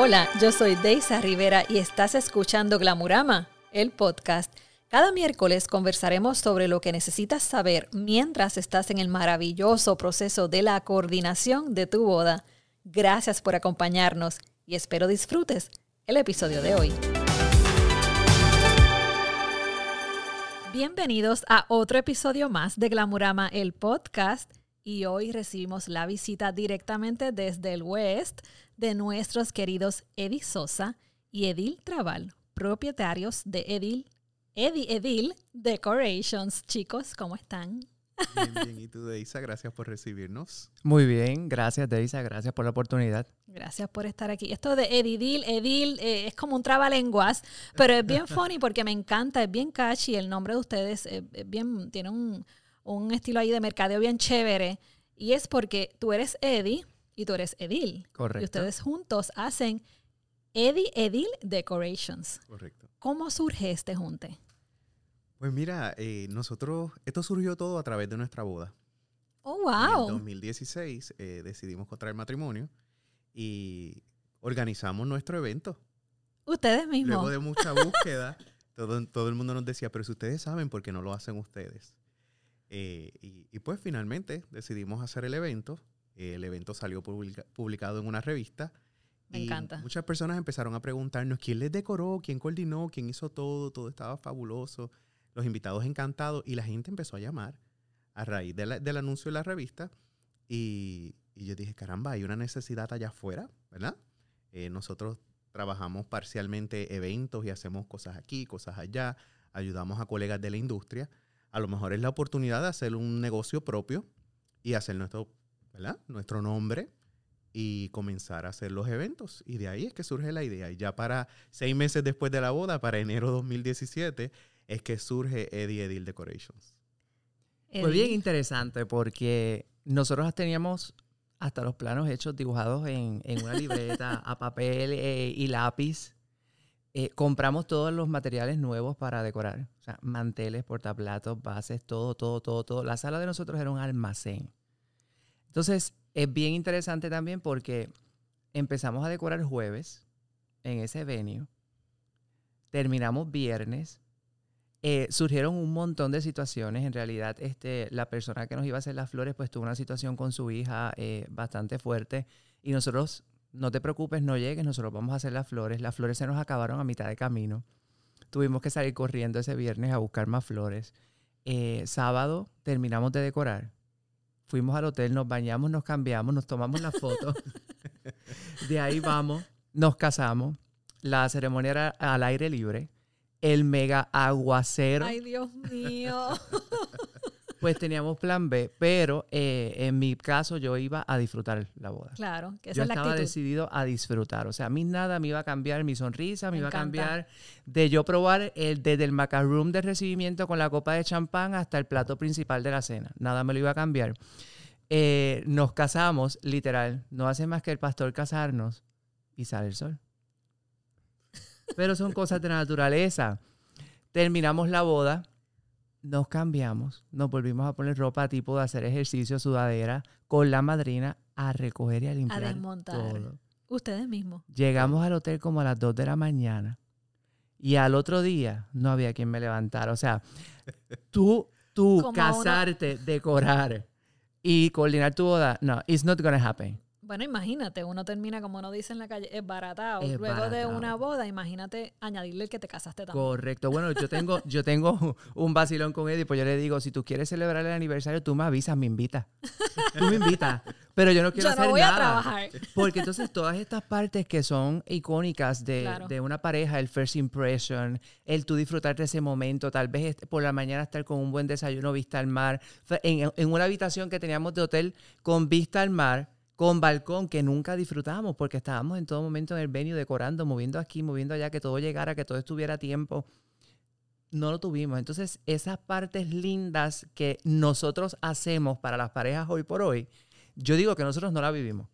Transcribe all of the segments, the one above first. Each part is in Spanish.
Hola, yo soy Deisa Rivera y estás escuchando Glamurama, el podcast. Cada miércoles conversaremos sobre lo que necesitas saber mientras estás en el maravilloso proceso de la coordinación de tu boda. Gracias por acompañarnos y espero disfrutes el episodio de hoy. Bienvenidos a otro episodio más de Glamurama, el podcast. Y hoy recibimos la visita directamente desde el West de nuestros queridos Eddie Sosa y Edil Trabal, propietarios de Edil, Eddie Edil Decorations. Chicos, ¿cómo están? Bien, bien. ¿Y tú, Deisa? Gracias por recibirnos. Muy bien, gracias, Deisa. Gracias por la oportunidad. Gracias por estar aquí. Esto de Edidil, Edil, eh, es como un trabalenguas, pero es bien funny porque me encanta, es bien catchy. El nombre de ustedes es bien, tiene un, un estilo ahí de mercadeo bien chévere. Y es porque tú eres Eddie y tú eres Edil. Correcto. Y ustedes juntos hacen Eddie Edil Decorations. Correcto. ¿Cómo surge este junte? Pues mira, eh, nosotros, esto surgió todo a través de nuestra boda. Oh, En el wow. 2016 eh, decidimos contraer matrimonio y organizamos nuestro evento. Ustedes mismos. Luego de mucha búsqueda, todo, todo el mundo nos decía, pero si ustedes saben, ¿por qué no lo hacen ustedes? Eh, y, y pues finalmente decidimos hacer el evento. Eh, el evento salió publica- publicado en una revista. Me y encanta. Muchas personas empezaron a preguntarnos quién les decoró, quién coordinó, quién hizo todo, todo estaba fabuloso, los invitados encantados y la gente empezó a llamar a raíz de la- del anuncio de la revista y, y yo dije, caramba, hay una necesidad allá afuera, ¿verdad? Eh, nosotros trabajamos parcialmente eventos y hacemos cosas aquí, cosas allá, ayudamos a colegas de la industria. A lo mejor es la oportunidad de hacer un negocio propio y hacer nuestro, ¿verdad? nuestro nombre y comenzar a hacer los eventos. Y de ahí es que surge la idea. Y ya para seis meses después de la boda, para enero 2017, es que surge Eddie Edil Decorations. Fue bien interesante porque nosotros teníamos hasta los planos hechos dibujados en, en una libreta, a papel eh, y lápiz. Eh, compramos todos los materiales nuevos para decorar. O sea, manteles, portaplatos, bases, todo, todo, todo, todo. La sala de nosotros era un almacén. Entonces, es bien interesante también porque empezamos a decorar jueves en ese venue. Terminamos viernes. Eh, surgieron un montón de situaciones. En realidad, este, la persona que nos iba a hacer las flores, pues tuvo una situación con su hija eh, bastante fuerte. Y nosotros, no te preocupes, no llegues, nosotros vamos a hacer las flores. Las flores se nos acabaron a mitad de camino. Tuvimos que salir corriendo ese viernes a buscar más flores. Eh, sábado terminamos de decorar. Fuimos al hotel, nos bañamos, nos cambiamos, nos tomamos la foto. de ahí vamos, nos casamos. La ceremonia era al aire libre. El mega aguacero. Ay, Dios mío. Pues teníamos plan B, pero eh, en mi caso yo iba a disfrutar la boda. claro, que esa Yo es la estaba actitud. decidido a disfrutar. O sea, a mí nada me iba a cambiar mi sonrisa, me, Me iba encanta. a cambiar de yo probar el, desde el macaroon de recibimiento con la copa de champán hasta el plato principal de la cena. Nada me lo iba a cambiar. Eh, nos casamos, literal. No hace más que el pastor casarnos y sale el sol. Pero son cosas de la naturaleza. Terminamos la boda, nos cambiamos, nos volvimos a poner ropa tipo de hacer ejercicio, sudadera, con la madrina a recoger y a limpiar desmontar. todo. Ustedes mismos. Llegamos al hotel como a las 2 de la mañana y al otro día no había quien me levantara. O sea, tú, tú Como a casarte, decorar y coordinar tu boda, no, it's not gonna happen. Bueno, imagínate, uno termina, como uno dice en la calle, es baratado. Es Luego de una boda, imagínate añadirle el que te casaste también. Correcto. Bueno, yo tengo, yo tengo un vacilón con Eddie, pues yo le digo, si tú quieres celebrar el aniversario, tú me avisas, me invitas. Tú me invitas. Pero yo no quiero Yo no hacer voy a nada. trabajar. Porque entonces todas estas partes que son icónicas de, Claro. de una pareja, el first impression, el tú disfrutar de ese momento, tal vez por la mañana estar con un buen desayuno, vista al mar, en, en una habitación que teníamos de hotel con vista al mar, con balcón que nunca disfrutamos porque estábamos en todo momento en el venue decorando, moviendo aquí, moviendo allá, que todo llegara, que todo estuviera a tiempo. No lo tuvimos. Entonces, esas partes lindas que nosotros hacemos para las parejas hoy por hoy, yo digo que nosotros no la vivimos.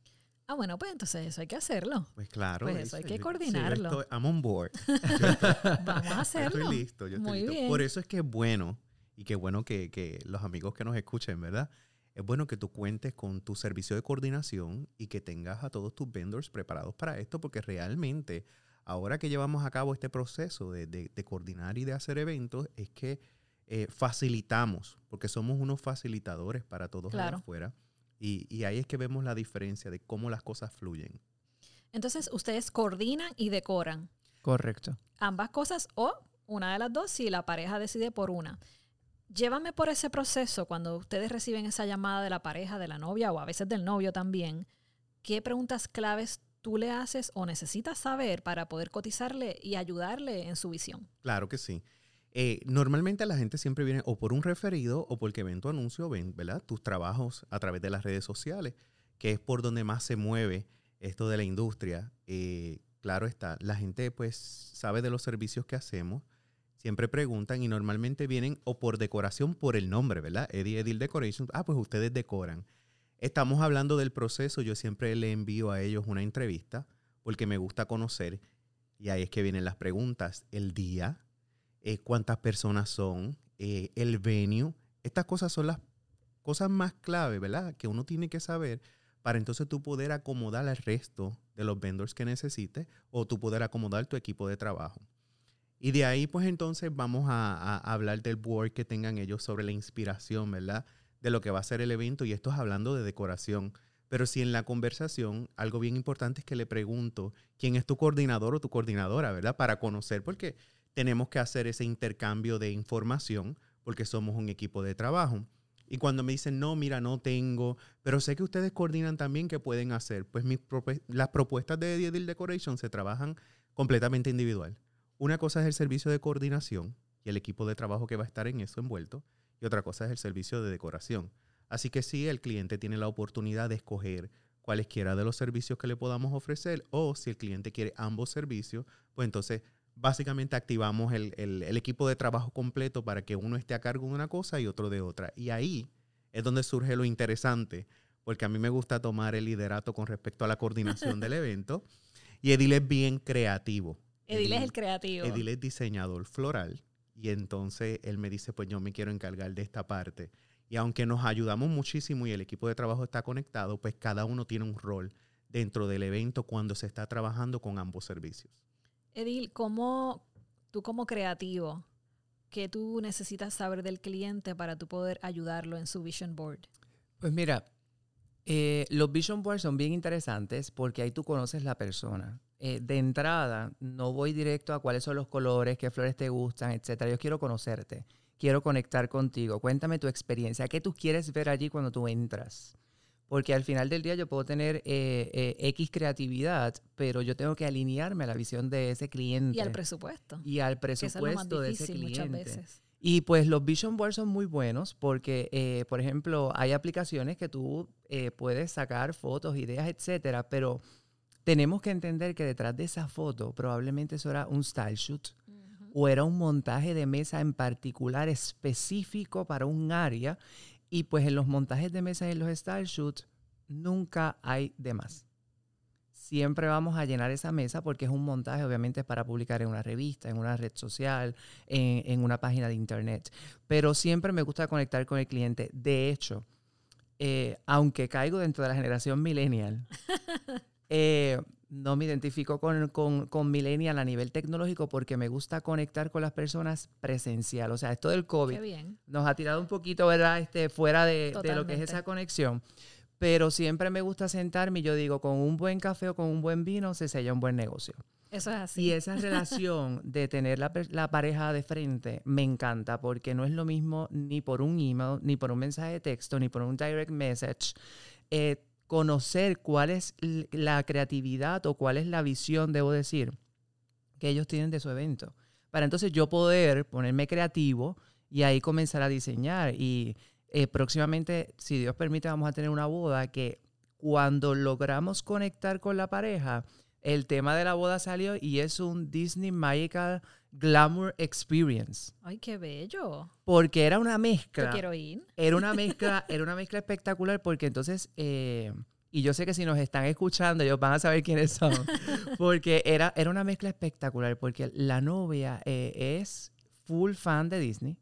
Ah, bueno, pues entonces eso hay que hacerlo. Pues claro. Pues eso hay que yo- coordinarlo. Sí, yo estoy, I'm on board. Vamos a Yo hacerlo. estoy listo, yo estoy Muy listo. bien. Por eso es que es bueno, y qué bueno que, que los amigos que nos escuchen, ¿verdad? Es bueno que tú cuentes con tu servicio de coordinación y que tengas a todos tus vendors preparados para esto, porque realmente ahora que llevamos a cabo este proceso de, coordinar y de hacer eventos, es que eh, facilitamos, porque somos unos facilitadores para todos claro. afuera. Y, y ahí es que vemos la diferencia de cómo las cosas fluyen. Entonces, ustedes coordinan y decoran. Correcto. Ambas cosas o una de las dos si la pareja decide por una. Llévame por ese proceso cuando ustedes reciben esa llamada de la pareja, de la novia o a veces del novio también. ¿Qué preguntas claves tú le haces o necesitas saber para poder cotizarle y ayudarle en su visión? Claro que sí. Eh, normalmente la gente siempre viene o por un referido o porque ven tu anuncio, ven ¿verdad? tus trabajos a través de las redes sociales, que es por donde más se mueve esto de la industria. Eh, claro está, la gente pues sabe de los servicios que hacemos, siempre preguntan y normalmente vienen o por decoración por el nombre, ¿verdad? Eddie Edil Decoration. Ah, pues ustedes decoran. Estamos hablando del proceso, yo siempre le envío a ellos una entrevista porque me gusta conocer y ahí es que vienen las preguntas. El día, eh, cuántas personas son, eh, el venue. Estas cosas son las cosas más clave, ¿verdad? Que uno tiene que saber para entonces tú poder acomodar al resto de los vendors que necesites o tú poder acomodar tu equipo de trabajo. Y de ahí, pues entonces vamos a, hablar del board que tengan ellos sobre la inspiración, ¿verdad? De lo que va a ser el evento. Y esto es hablando de decoración. Pero si en la conversación, algo bien importante es que le pregunto quién es tu coordinador o tu coordinadora, ¿verdad? Para conocer, porque tenemos que hacer ese intercambio de información, porque somos un equipo de trabajo. Y cuando me dicen, no, mira, no tengo, pero sé que ustedes coordinan también qué pueden hacer, pues mis las propuestas de Deal Decoration se trabajan completamente individual. Una cosa es el servicio de coordinación y el equipo de trabajo que va a estar en eso envuelto, y otra cosa es el servicio de decoración. Así que sí, el cliente tiene la oportunidad de escoger cualesquiera de los servicios que le podamos ofrecer, o si el cliente quiere ambos servicios, pues entonces básicamente activamos el, el, equipo de trabajo completo para que uno esté a cargo de una cosa y otro de otra. Y ahí es donde surge lo interesante, porque a mí me gusta tomar el liderato con respecto a la coordinación del evento. Y Edil es bien creativo. Edil, es el creativo. Edil es diseñador floral y entonces él me dice, pues yo me quiero encargar de esta parte. Y aunque nos ayudamos muchísimo y el equipo de trabajo está conectado, pues cada uno tiene un rol dentro del evento cuando se está trabajando con ambos servicios. Edil, ¿cómo tú como creativo, qué tú necesitas saber del cliente para tú poder ayudarlo en su vision board? Pues mira, eh, los vision boards son bien interesantes porque ahí tú conoces la persona. Eh, de entrada, no voy directo a cuáles son los colores, qué flores te gustan, etcétera. Yo quiero conocerte, quiero conectar contigo. Cuéntame tu experiencia, qué tú quieres ver allí cuando tú entras. Porque al final del día yo puedo tener eh, X creatividad, pero yo tengo que alinearme a la visión de ese cliente. Y al presupuesto. Y al presupuesto de ese cliente. Muchas veces. Y pues los Vision Boards son muy buenos porque, por ejemplo, hay aplicaciones que tú puedes sacar fotos, ideas, etcétera, pero tenemos que entender que detrás de esa foto probablemente eso era un style shoot o era un montaje de mesa en particular específico para un área y pues en los montajes de mesa y en los style shoots nunca hay de más. Siempre vamos a llenar esa mesa porque es un montaje, obviamente, para publicar en una revista, en una red social, en, una página de internet. Pero siempre me gusta conectar con el cliente. De hecho, eh, aunque caigo dentro de la generación millennial, Eh, no me identifico con, con, con, Millennial a nivel tecnológico porque me gusta conectar con las personas presencial. O sea, esto del COVID nos ha tirado un poquito, ¿verdad? Este, fuera de, de, lo que es esa conexión. Pero siempre me gusta sentarme y yo digo, con un buen café o con un buen vino se sella un buen negocio. Eso es así. Y esa relación de tener la, la, pareja de frente me encanta porque no es lo mismo ni por un email, ni por un mensaje de texto, ni por un direct message. Eh, conocer cuál es la creatividad o cuál es la visión, debo decir, que ellos tienen de su evento. Para entonces yo poder ponerme creativo y ahí comenzar a diseñar. Y eh, próximamente, si Dios permite, vamos a tener una boda que cuando logramos conectar con la pareja, el tema de la boda salió y es un Disney Magical Glamour Experience. Ay, qué bello. Porque era una mezcla. Yo quiero ir. Era una mezcla, era una mezcla espectacular porque entonces, eh, y yo sé que si nos están escuchando, ellos van a saber quiénes son. Porque era, era una mezcla espectacular porque la novia eh, es full fan de Disney.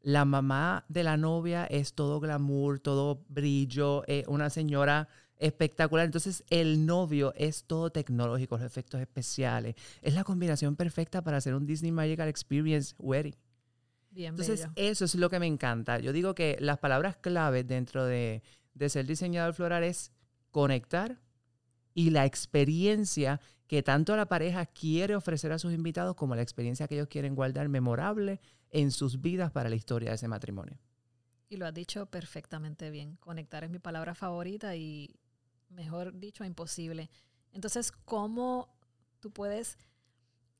La mamá de la novia es todo glamour, todo brillo, eh, una señora espectacular. Entonces el novio es todo tecnológico, los efectos especiales. Es la combinación perfecta para hacer un Disney Magical Experience Wedding. Bien Entonces bello. eso es lo que me encanta. Yo digo que las palabras clave dentro de, de ser diseñador floral es conectar y la experiencia que tanto la pareja quiere ofrecer a sus invitados como la experiencia que ellos quieren guardar memorable en sus vidas para la historia de ese matrimonio. Y lo has dicho perfectamente bien. Conectar es mi palabra favorita y, mejor dicho, imposible. Entonces, ¿cómo tú puedes,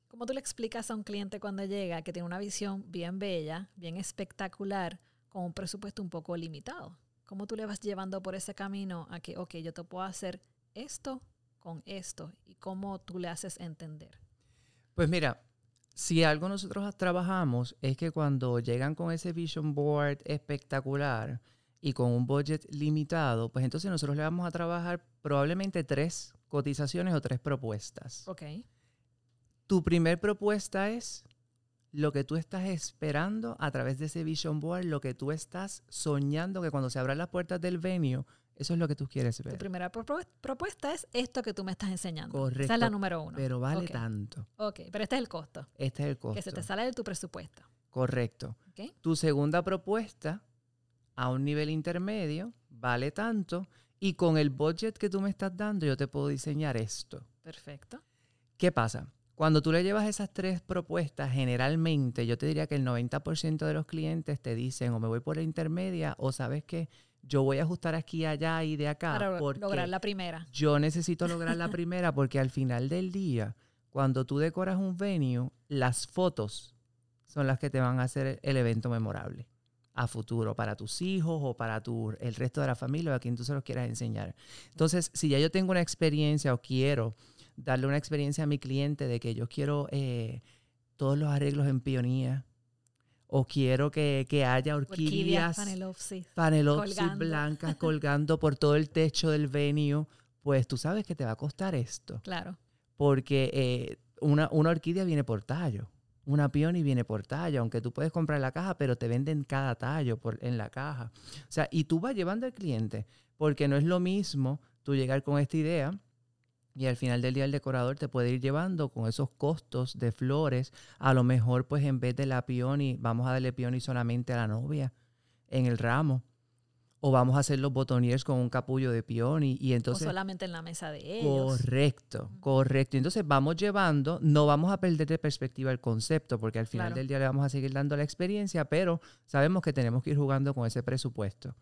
cómo tú le explicas a un cliente cuando llega que tiene una visión bien bella, bien espectacular, con un presupuesto un poco limitado? ¿Cómo tú le vas llevando por ese camino a que, ok, yo te puedo hacer esto con esto? ¿Y cómo tú le haces entender? Pues mira, si algo nosotros trabajamos es que cuando llegan con ese vision board espectacular y con un budget limitado, pues entonces nosotros le vamos a trabajar probablemente tres cotizaciones o tres propuestas. Ok. Tu primer propuesta es lo que tú estás esperando a través de ese vision board, lo que tú estás soñando que cuando se abran las puertas del venue, eso es lo que tú quieres Tu ver. primera propu- propuesta es esto que tú me estás enseñando. Esa es Correcto, la número uno. Pero vale tanto. Ok, pero este es el costo. Este es el costo. Que se te sale de tu presupuesto. Correcto. ¿ok? Tu segunda propuesta a un nivel intermedio vale tanto y con el budget que tú me estás dando yo te puedo diseñar esto. Perfecto. ¿Qué pasa? Cuando tú le llevas esas tres propuestas, generalmente yo te diría que el 90% de los clientes te dicen o me voy por la intermedia o sabes que yo voy a ajustar aquí, allá y de acá para porque lograr la primera. yo necesito lograr la primera porque al final del día, cuando tú decoras un venue, las fotos son las que te van a hacer el evento memorable a futuro para tus hijos o para tu, el resto de la familia o a quien tú se los quieras enseñar. Entonces, si ya yo tengo una experiencia o quiero darle una experiencia a mi cliente de que yo quiero eh, todos los arreglos en pionía o quiero que, que haya Orquídeas, orquídeas panelopsis. blancas colgando por todo el techo del venue, pues tú sabes que te va a costar esto. Claro. Porque eh, una, una orquídea viene por tallo, una peony viene por tallo, aunque tú puedes comprar la caja, pero te venden cada tallo por, en la caja. O sea, y tú vas llevando al cliente, porque no es lo mismo tú llegar con esta idea y al final del día el decorador te puede ir llevando con esos costos de flores. A lo mejor, pues en vez de la peony, vamos a darle peony solamente a la novia en el ramo. O vamos a hacer los botoniers con un capullo de peony. Y entonces. o solamente en la mesa de ellos. Correcto, correcto. Entonces vamos llevando, no vamos a perder de perspectiva el concepto, porque al final Claro. del día le vamos a seguir dando la experiencia, pero sabemos que tenemos que ir jugando con ese presupuesto.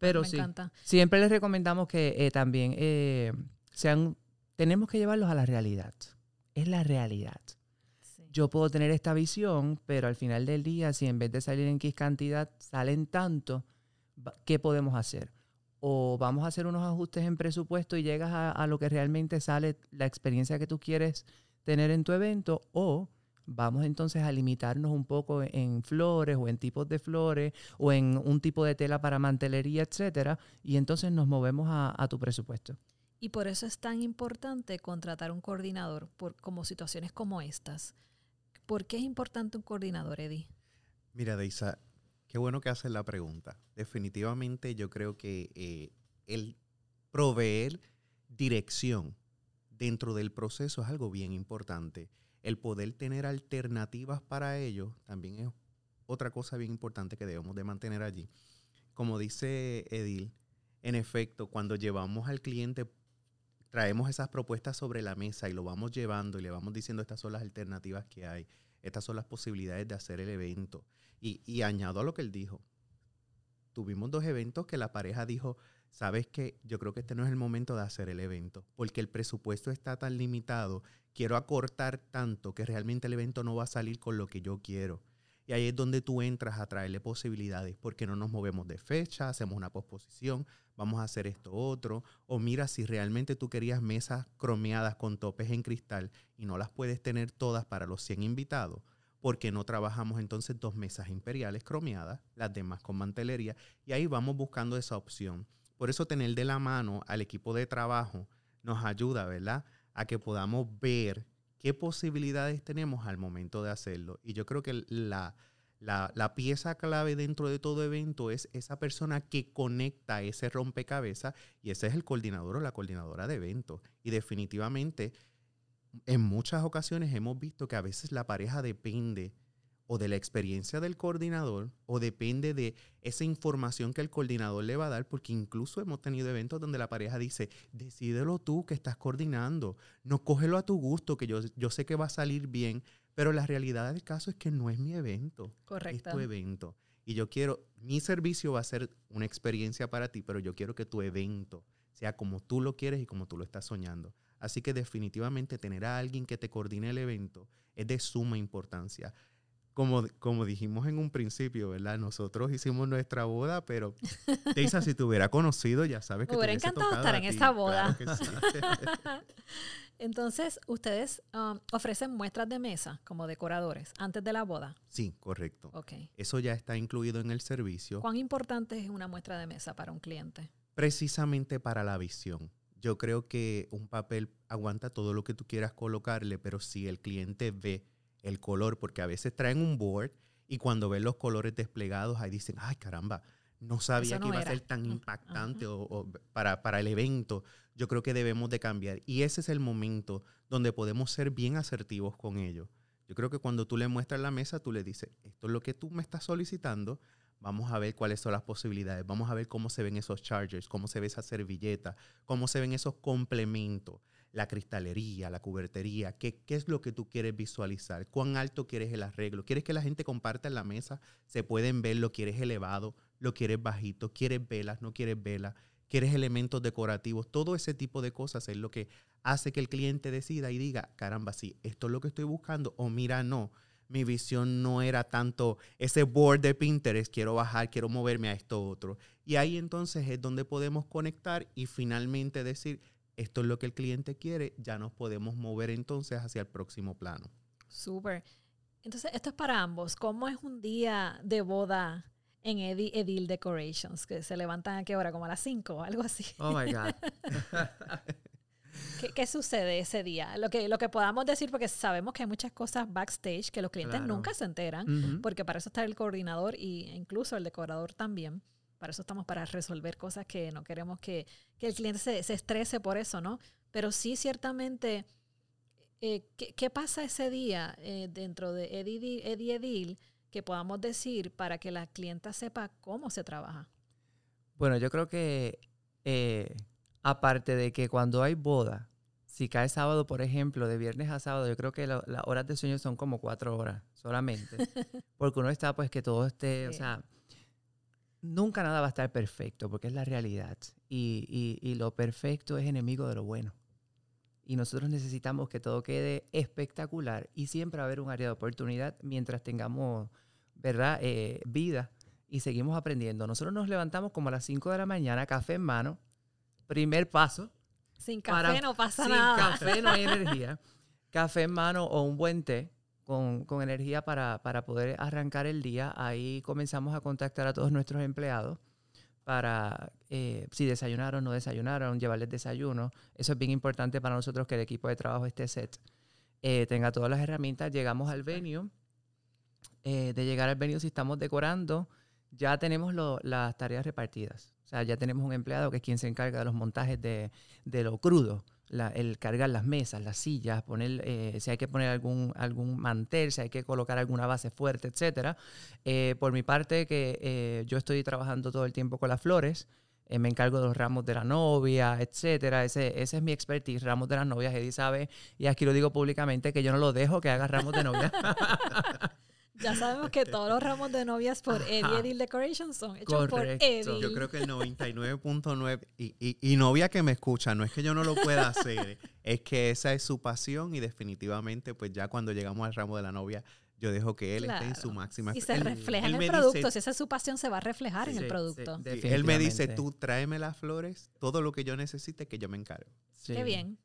Pero me sí. encanta. Siempre les recomendamos que eh, también eh, sean, tenemos que llevarlos a la realidad. Es la realidad. Yo puedo tener esta visión, pero al final del día, si en vez de salir en X cantidad salen tanto, ¿qué podemos hacer? O vamos a hacer unos ajustes en presupuesto y llegas a, a lo que realmente sale la experiencia que tú quieres tener en tu evento, o vamos entonces a limitarnos un poco en flores o en tipos de flores o en un tipo de tela para mantelería, etcétera, y entonces nos movemos a, a tu presupuesto. Y por eso es tan importante contratar un coordinador por como situaciones como estas. ¿Por qué es importante un coordinador, Eddie? Mira, Deisa, qué bueno que haces la pregunta. Definitivamente yo creo que eh, el proveer dirección dentro del proceso es algo bien importante. El poder tener alternativas para ello también es otra cosa bien importante que debemos de mantener allí. Como dice Edil, en efecto, cuando llevamos al cliente, traemos esas propuestas sobre la mesa y lo vamos llevando y le vamos diciendo estas son las alternativas que hay, estas son las posibilidades de hacer el evento. Y, añado a lo que él dijo, tuvimos dos eventos que la pareja dijo, sabes que yo creo que este no es el momento de hacer el evento, porque el presupuesto está tan limitado, quiero acortar tanto que realmente el evento no va a salir con lo que yo quiero. Y ahí es donde tú entras a traerle posibilidades, porque no nos movemos de fecha, hacemos una posposición, vamos a hacer esto otro, o mira si realmente tú querías mesas cromeadas con topes en cristal y no las puedes tener todas para los 100 invitados, porque no trabajamos entonces dos mesas imperiales cromeadas, las demás con mantelería, y ahí vamos buscando esa opción. Por eso tener de la mano al equipo de trabajo nos ayuda, ¿verdad? A que podamos ver qué posibilidades tenemos al momento de hacerlo. Y yo creo que la, La, la, pieza clave dentro de todo evento es esa persona que conecta ese rompecabezas y ese es el coordinador o la coordinadora de evento. Y definitivamente, en muchas ocasiones hemos visto que a veces la pareja depende o de la experiencia del coordinador o depende de esa información que el coordinador le va a dar, porque incluso hemos tenido eventos donde la pareja dice, decídelo tú que estás coordinando, no cógelo a tu gusto, que yo, yo sé que va a salir bien, pero la realidad del caso es que no es mi evento, Correcto. es tu evento. Y yo quiero, mi servicio va a ser una experiencia para ti, pero yo quiero que tu evento sea como tú lo quieres y como tú lo estás soñando. Así que definitivamente tener a alguien que te coordine el evento es de suma importancia como, como dijimos en un principio, ¿verdad? Nosotros hicimos nuestra boda, pero Teisa, si te hubiera conocido, ya sabes que Me hubiera te encantado estar en ti. esa boda. Claro que sí. Entonces, ustedes um, ofrecen muestras de mesa como decoradores antes de la boda. sí, correcto. Ok. Eso ya está incluido en el servicio, ¿Cuán importante es una muestra de mesa para un cliente? precisamente para la visión. Yo creo que un papel aguanta todo lo que tú quieras colocarle, pero si el cliente ve el color, porque a veces traen un board y cuando ven los colores desplegados, ahí dicen, ay caramba, no sabía no que iba era". a ser tan Mm, impactante o, o para, para el evento. Yo creo que debemos de cambiar. Y ese es el momento donde podemos ser bien asertivos con ellos. Yo creo que cuando tú le muestras la mesa, tú le dices, esto es lo que tú me estás solicitando, vamos a ver cuáles son las posibilidades, vamos a ver cómo se ven esos chargers, cómo se ve esa servilleta, cómo se ven esos complementos, la cristalería, la cubertería, qué, qué es lo que tú quieres visualizar, cuán alto quieres el arreglo, quieres que la gente comparta en la mesa, se pueden ver, lo quieres elevado, lo quieres bajito, quieres velas, no quieres velas, quieres elementos decorativos, todo ese tipo de cosas es lo que hace que el cliente decida y diga, caramba, sí, esto es lo que estoy buscando, o mira, no, mi visión no era tanto ese board de Pinterest, quiero bajar, quiero moverme a esto otro. Y ahí entonces es donde podemos conectar y finalmente decir, esto es lo que el cliente quiere, ya nos podemos mover entonces hacia el próximo plano. Súper. Entonces, esto es para ambos. ¿Cómo es un día de boda en Edi- Edil Decorations? Que se levantan a qué hora, como a las 5 o algo así. Oh my God. ¿Qué, qué sucede ese día? Lo que, lo que podamos decir, porque sabemos que hay muchas cosas backstage que los clientes Claro. nunca se enteran, porque para eso está el coordinador y incluso el decorador también. Para eso estamos para resolver cosas que no queremos que, que el cliente se, se estrese por eso, ¿no? Pero sí, ciertamente, eh, ¿qué, qué pasa ese día eh, dentro de Eddie, Eddie Edil que podamos decir para que la clienta sepa cómo se trabaja? Bueno, yo creo que eh, aparte de que cuando hay boda, si cae sábado, por ejemplo, de viernes a sábado, yo creo que las horas de sueño son como cuatro horas solamente. porque uno está, pues, que todo esté, o Sí. sea, nunca nada va a estar perfecto, porque es la realidad. Y, y- y lo perfecto es enemigo de lo bueno. Y nosotros necesitamos que todo quede espectacular y siempre va a haber un área de oportunidad mientras tengamos, ¿verdad?, Eh, vida y seguimos aprendiendo. Nosotros nos levantamos como a las 5 de la mañana, café en mano, primer paso. Sin Para- café no pasa Sin nada. café no hay energía. Café en mano o un buen té con, con energía para, para poder arrancar el día. Ahí comenzamos a contactar a todos nuestros empleados para eh, si desayunaron, no desayunaron, llevarles desayuno. Eso es bien importante para nosotros que el equipo de trabajo esté set. eh, tenga todas las herramientas. Llegamos al venue. eh, de llegar al venue, si estamos decorando, ya tenemos lo- las tareas repartidas. O sea, ya tenemos un empleado que es quien se encarga de los montajes de, de lo crudo, el cargar las mesas, las sillas, poner, eh, si hay que poner algún, algún mantel, si hay que colocar alguna base fuerte, etcétera. Eh, por mi parte, que eh, yo estoy trabajando todo el tiempo con las flores, eh, me encargo de los ramos de la novia, etcétera. Ese, ese es mi expertise, ramos de las novias. Eddie sabe, y aquí lo digo públicamente, que yo no lo dejo que haga ramos de novia. Ya sabemos que todos los ramos de novias por Eddie Ajá. Edil Decorations son hechos Correcto. por Eddie. Yo creo que el 99.9 y, y, y novia que me escucha, no es que yo no lo pueda hacer, es que esa es su pasión y definitivamente pues ya cuando llegamos al ramo de la novia, yo dejo que él esté en su máxima Y se él- refleja él en el dice- producto. si esa es su pasión, se va a reflejar en el sí, producto. Sí, Él me dice, tú tráeme las flores, todo lo que yo necesite, que yo me encargo. Sí. Qué bien.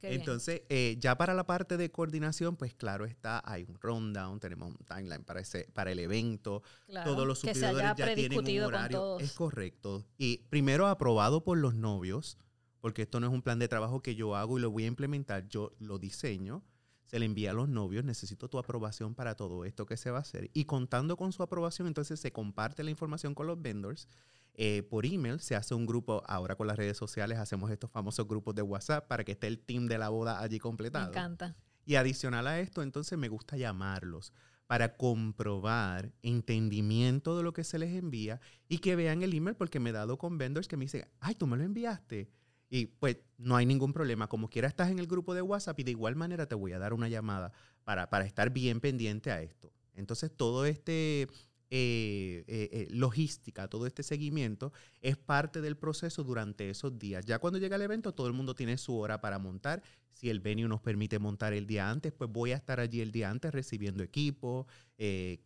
Qué. Entonces, eh, ya para la parte de coordinación, pues claro está, hay un rundown, tenemos un timeline para, ese, para el evento, Claro, todos los suplidores ya tienen un horario. Es correcto. Y primero aprobado por los novios, porque esto no es un plan de trabajo que yo hago y lo voy a implementar, yo lo diseño. se le envía a los novios, necesito tu aprobación para todo esto que se va a hacer. Y contando con su aprobación, entonces se comparte la información con los vendors. Eh, por email se hace un grupo, ahora con las redes sociales hacemos estos famosos grupos de WhatsApp para que esté el team de la boda allí completado. Me encanta. Y adicional a esto, entonces me gusta llamarlos para comprobar entendimiento de lo que se les envía y que vean el email porque me he dado con vendors que me dicen, ay, tú me lo enviaste. Y pues no hay ningún problema. Como quiera estás en el grupo de WhatsApp y de igual manera te voy a dar una llamada para, para estar bien pendiente a esto. Entonces todo este eh, eh, eh, logística, todo este seguimiento es parte del proceso durante esos días. Ya cuando llega el evento, todo el mundo tiene su hora para montar. Si el venue nos permite montar el día antes, pues voy a estar allí el día antes recibiendo equipo,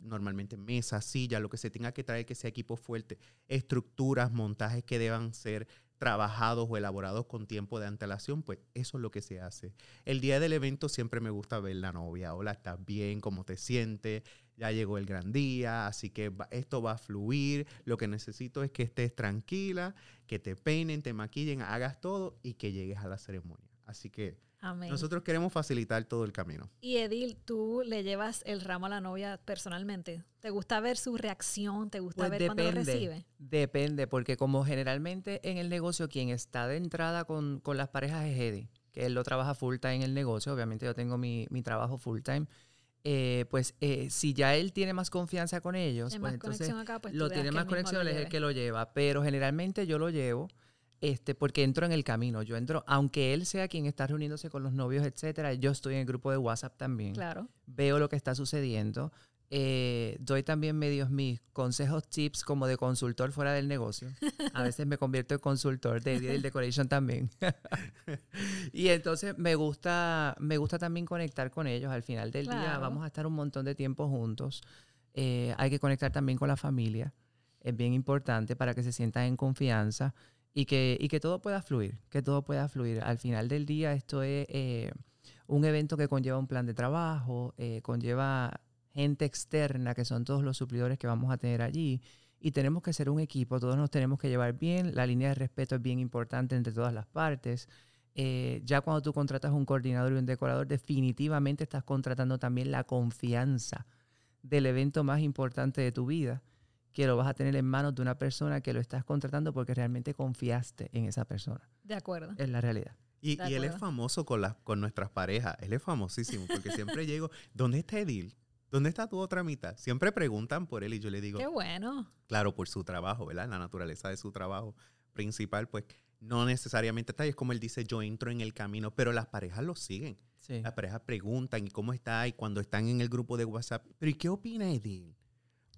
normalmente mesas, sillas, lo que se tenga que traer que sea equipo fuerte, estructuras, montajes que deban ser trabajados o elaborados con tiempo de antelación, pues eso es lo que se hace. El día del evento siempre me gusta ver la novia. Hola, ¿estás bien? ¿Cómo te sientes? Ya llegó el gran día, así que esto va a fluir. Lo que necesito es que estés tranquila, que te peinen, te maquillen, hagas todo y que llegues a la ceremonia. Así que nosotros queremos facilitar todo el camino. Y Edil, tú le llevas el ramo a la novia personalmente. ¿Te gusta ver su reacción? ¿Te gusta pues ver cuando lo recibe? Depende, porque como generalmente en el negocio quien está de entrada con, las parejas es Eddie, que él lo trabaja full time en el negocio. Obviamente yo tengo mi, trabajo full time. Eh, pues eh, si ya él tiene más confianza con ellos, pues entonces pues lo tiene más conexión, él es el que lo lleva. Pero generalmente yo lo llevo este, porque entro en el camino. Yo entro, aunque él sea quien está reuniéndose con los novios, etcétera, yo estoy en el grupo de WhatsApp también. Claro. Veo lo que está sucediendo. Eh, doy también medios mis consejos, tips como de consultor fuera del negocio. A veces me convierto en consultor de Ideal Decoration también. y entonces me gusta, me gusta también conectar con ellos. Al final del día vamos a estar un montón de tiempo juntos. Eh, hay que conectar también con la familia. Es bien importante para que se sientan en confianza y que, y que todo pueda fluir, que todo pueda fluir. Al final del día esto es eh, un evento que conlleva un plan de trabajo, eh, conlleva gente externa, que son todos los suplidores que vamos a tener allí, y tenemos que ser un equipo, todos nos tenemos que llevar bien, la línea de respeto es bien importante entre todas las partes. Eh, ya cuando tú contratas un coordinador y un decorador, definitivamente estás contratando también la confianza del evento más importante de tu vida que lo vas a tener en manos de una persona que lo estás contratando porque realmente confiaste en esa persona. De acuerdo. Es la realidad. Y, él es famoso con, las, con nuestras parejas. Él es famosísimo porque siempre llego, ¿dónde está Edil? ¿Dónde está tu otra mitad? Siempre preguntan por él y yo le digo. Qué bueno. Claro, por su trabajo, ¿verdad? La naturaleza de su trabajo principal, pues no necesariamente está. Y es como él dice, yo entro en el camino, pero las parejas lo siguen. Las parejas preguntan, ¿y cómo está? Y cuando están en el grupo de WhatsApp, ¿pero y qué opina Edil?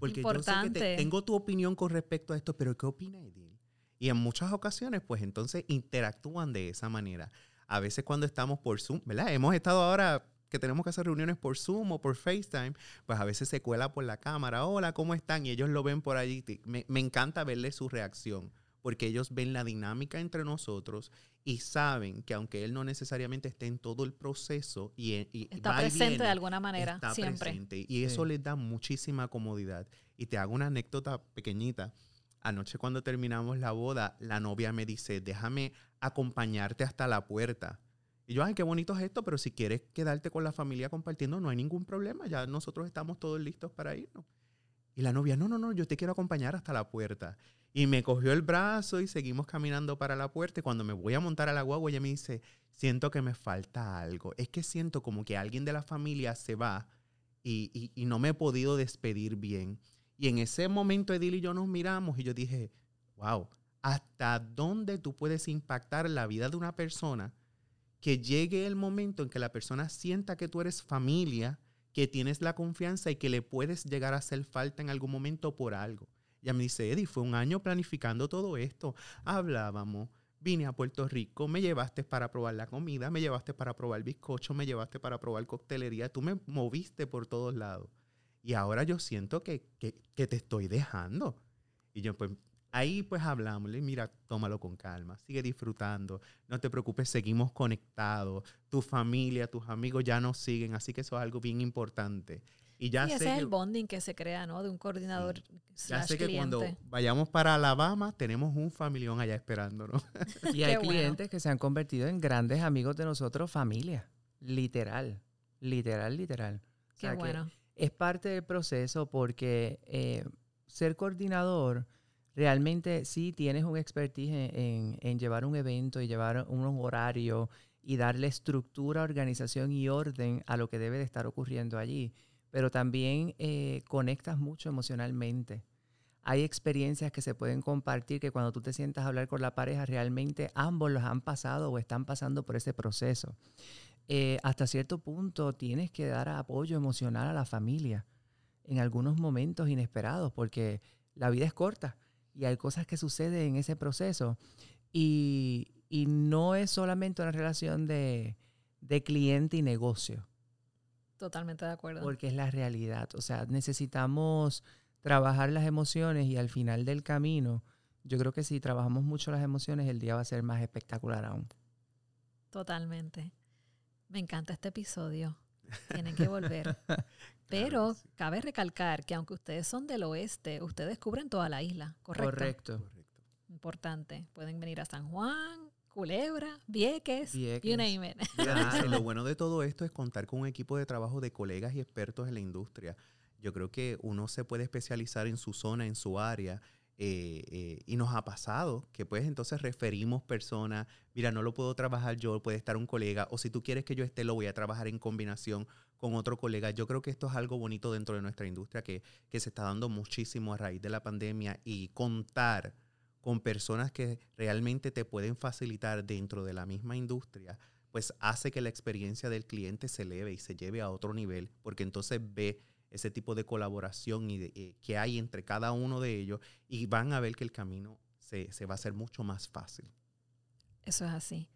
Porque yo sé que tengo tu opinión con respecto a esto, pero ¿qué opina Edil? Y en muchas ocasiones, pues entonces interactúan de esa manera. A veces cuando estamos por Zoom, ¿verdad? Hemos estado ahora que tenemos que hacer reuniones por Zoom o por FaceTime, pues a veces se cuela por la cámara, hola, ¿cómo están? Y ellos lo ven por allí. Me, me encanta verle su reacción, porque ellos ven la dinámica entre nosotros y saben que aunque él no necesariamente esté en todo el proceso y, está presente de alguna manera está siempre. presente, y eso les da muchísima comodidad. Y te hago una anécdota pequeñita. Anoche cuando terminamos la boda la novia me dice déjame acompañarte hasta la puerta y yo ay qué bonito es esto pero si quieres quedarte con la familia compartiendo no hay ningún problema ya nosotros estamos todos listos para irnos y la novia no no no yo te quiero acompañar hasta la puerta y me cogió el brazo y seguimos caminando para la puerta. Y cuando me voy a montar a la guagua, ella me dice, siento que me falta algo. Es que siento como que alguien de la familia se va y, no me he podido despedir bien. Y en ese momento Edil y yo nos miramos y yo dije, wow, ¿hasta dónde tú puedes impactar la vida de una persona que llegue el momento en que la persona sienta que tú eres familia, que tienes la confianza y que le puedes llegar a hacer falta en algún momento por algo? Ya me dice, Eddie, fue un año planificando todo esto. Hablábamos, vine a Puerto Rico, me llevaste para probar la comida, me llevaste para probar bizcocho, me llevaste para probar coctelería, tú me moviste por todos lados. Y ahora yo siento que, te estoy dejando. Y yo pues ahí pues hablamos, mira, tómalo con calma, sigue disfrutando, no te preocupes, seguimos conectados, tu familia, tus amigos ya nos siguen, así que eso es algo bien importante. Y ya ese es el bonding que se crea, ¿no? De un coordinador. Ya sé que cuando vayamos para Alabama tenemos un familión allá esperándonos. y hay clientes que se han convertido en grandes amigos de nosotros, familia, literal. Literal, literal. O Qué que bueno. es parte del proceso porque eh, ser coordinador realmente sí tienes un expertise en, en- en llevar un evento y llevar un horario y darle estructura, organización y orden a lo que debe de estar ocurriendo allí. Pero también eh, conectas mucho emocionalmente. Hay experiencias que se pueden compartir que cuando tú te sientas a hablar con la pareja, realmente ambos los han pasado o están pasando por ese proceso. Eh, hasta cierto punto tienes que dar apoyo emocional a la familia en algunos momentos inesperados, porque la vida es corta y hay cosas que suceden en ese proceso. Y, y no es solamente una relación de, de cliente y negocio Totalmente de acuerdo. porque es la realidad. O sea, necesitamos trabajar las emociones y al final del camino, yo creo que si trabajamos mucho las emociones, el día va a ser más espectacular aún. Totalmente. Me encanta este episodio. Tienen que volver. Pero sí. cabe recalcar que aunque ustedes son del oeste, ustedes cubren toda la isla, ¿correcto? Correcto. Correcto. Importante. Pueden venir a San Juan, Culebra, Vieques, you Vieques. name it. Claro. lo bueno de todo esto es contar con un equipo de trabajo de colegas y expertos en la industria. Yo creo que uno se puede especializar en su zona, en su área, eh, eh, y nos ha pasado que pues entonces referimos personas, mira, no lo puedo trabajar yo, puede estar un colega, o si tú quieres que yo esté, lo voy a trabajar en combinación con otro colega. Yo creo que esto es algo bonito dentro de nuestra industria que, que se está dando muchísimo a raíz de la pandemia y contar con personas que realmente te pueden facilitar dentro de la misma industria, pues hace que la experiencia del cliente se eleve y se lleve a otro nivel, porque entonces ve ese tipo de colaboración y de- eh, que hay entre cada uno de ellos y van a ver que el camino se, se va a hacer mucho más fácil. Eso es así.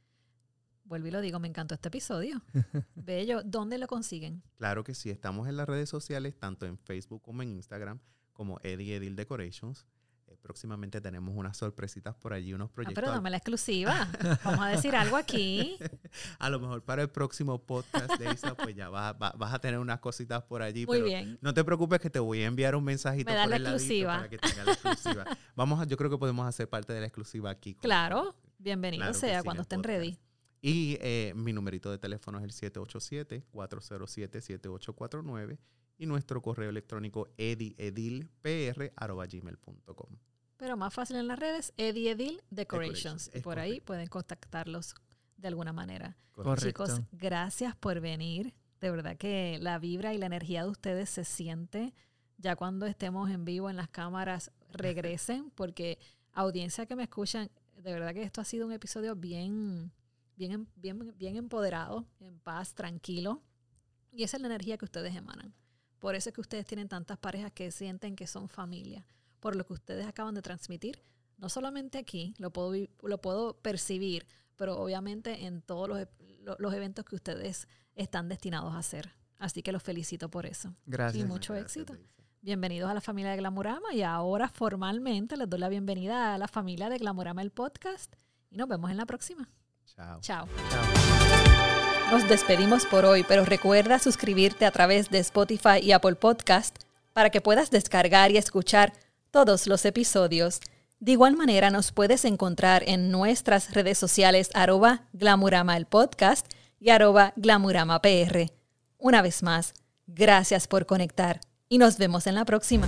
Vuelvo y lo digo, me encantó este episodio. Bello. ¿Dónde lo consiguen? Claro que sí, estamos en las redes sociales, tanto en Facebook como en Instagram, como Eddie Edil Decorations. Próximamente tenemos unas sorpresitas por allí, unos Ah, proyectos. pero dame la exclusiva. Vamos a decir algo aquí. a lo mejor para el próximo podcast de Isa, pues ya vas, va- vas a tener unas cositas por allí. Muy pero bien. No te preocupes que te voy a enviar un mensajito Me por la el exclusiva. para que tengas la exclusiva. Vamos a, yo creo que podemos hacer parte de la exclusiva aquí. con- Claro. Bienvenido Claro sea cuando estén podcast. ready. Y eh, mi numerito de teléfono es el 787-407-7849 y nuestro correo electrónico ediedilpr.gmail.com. Pero más fácil en las redes, Eddie Edil Decorations. Decorations, por ahí pueden contactarlos de alguna manera. Correcto. Chicos, gracias por venir. De verdad que la vibra y la energía de ustedes se siente ya cuando estemos en vivo en las cámaras regresen, porque audiencia que me escuchan, de verdad que esto ha sido un episodio bien, bien, em- bien, bien empoderado, en paz, tranquilo. Y esa es la energía que ustedes emanan. Por eso es que ustedes tienen tantas parejas que sienten que son familia. Por lo que ustedes acaban de transmitir, no solamente aquí, lo puedo, lo puedo percibir, pero obviamente en todos los, los eventos que ustedes están destinados a hacer. Así que los felicito por eso. Gracias. Y mucho Gracias, éxito. Bienvenidos a la familia de Glamurama y ahora formalmente les doy la bienvenida a la familia de Glamurama el podcast y nos vemos en la próxima. Chao. Chao. Chao. Nos despedimos por hoy, pero recuerda suscribirte a través de Spotify y Apple Podcast para que puedas descargar y escuchar todos los episodios. De igual manera, nos puedes encontrar en nuestras redes sociales arroba Glamurama el podcast y arroba Glamurama PR. Una vez más, gracias por conectar y nos vemos en la próxima.